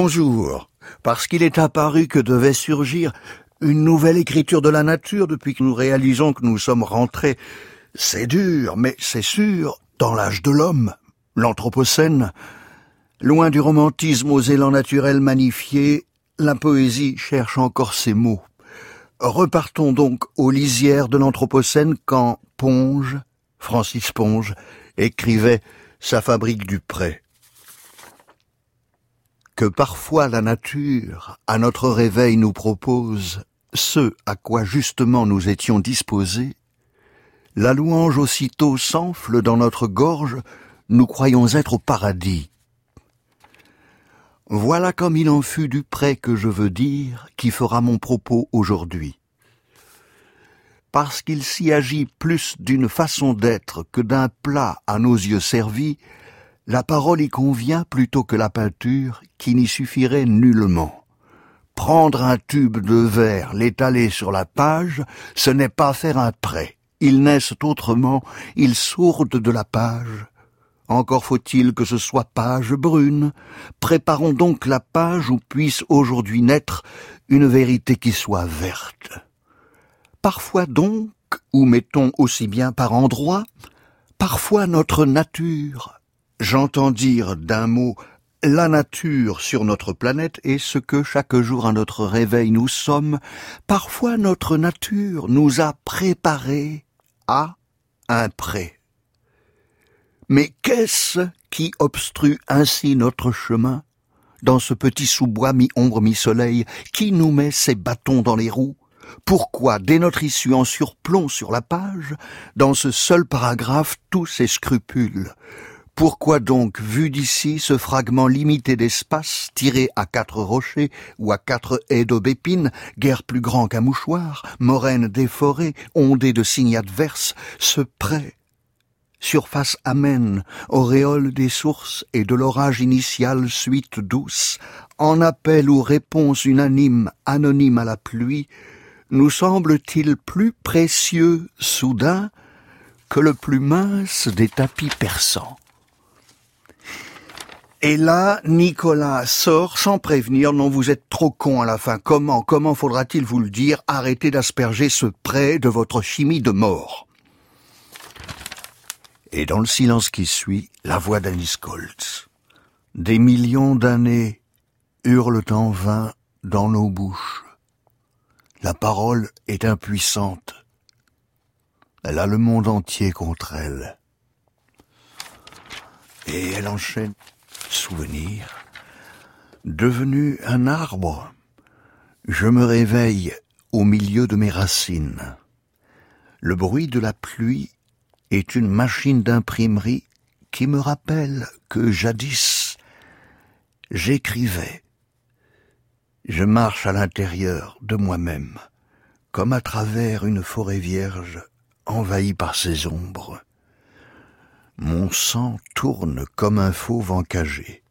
Bonjour. Parce qu'il est apparu que devait surgir une nouvelle écriture de la nature depuis que nous réalisons que nous sommes rentrés. C'est dur, mais c'est sûr, dans l'âge de l'homme, l'Anthropocène. Loin du romantisme aux élans naturels magnifiés, la poésie cherche encore ses mots. Repartons donc aux lisières de l'Anthropocène quand Ponge, Francis Ponge, écrivait sa fabrique du pré. Que parfois la nature, à notre réveil, nous propose ce à quoi justement nous étions disposés, la louange aussitôt s'enfle dans notre gorge, nous croyons être au paradis. Voilà comme il en fut du prêt que je veux dire, qui fera mon propos aujourd'hui. Parce qu'il s'y agit plus d'une façon d'être que d'un plat à nos yeux servi, la parole y convient plutôt que la peinture, qui n'y suffirait nullement. Prendre un tube de verre, l'étaler sur la page, ce n'est pas faire un prêt. Ils naissent autrement, ils sourdent de la page. Encore faut-il que ce soit page brune. Préparons donc la page où puisse aujourd'hui naître une vérité qui soit verte. Parfois donc, ou mettons aussi bien par endroits, parfois notre nature. J'entends dire d'un mot la nature sur notre planète est ce que chaque jour à notre réveil nous sommes. Parfois notre nature nous a préparés à un prêt. Mais qu'est-ce qui obstrue ainsi notre chemin dans ce petit sous-bois mi-ombre mi-soleil qui nous met ses bâtons dans les roues? Pourquoi, dès notre issue en surplomb sur la page, dans ce seul paragraphe tous ces scrupules pourquoi donc, vu d'ici, ce fragment limité d'espace, tiré à quatre rochers ou à quatre haies d'aubépines, guère plus grand qu'un mouchoir, moraine des forêts, ondée de signes adverses, ce prêt Surface amène, auréole des sources et de l'orage initial suite douce, en appel ou réponse unanime, anonyme à la pluie, nous semble-t-il plus précieux, soudain, que le plus mince des tapis persans. Et là, Nicolas sort sans prévenir. Non, vous êtes trop con à la fin. Comment, comment faudra-t-il vous le dire Arrêtez d'asperger ce prêt de votre chimie de mort? Et dans le silence qui suit, la voix d'Alice Colts. Des millions d'années hurlent en vain dans nos bouches. La parole est impuissante. Elle a le monde entier contre elle. Et elle enchaîne souvenir, devenu un arbre, je me réveille au milieu de mes racines. Le bruit de la pluie est une machine d'imprimerie qui me rappelle que jadis j'écrivais. Je marche à l'intérieur de moi-même, comme à travers une forêt vierge envahie par ses ombres. Mon sang tourne comme un fauve encagé.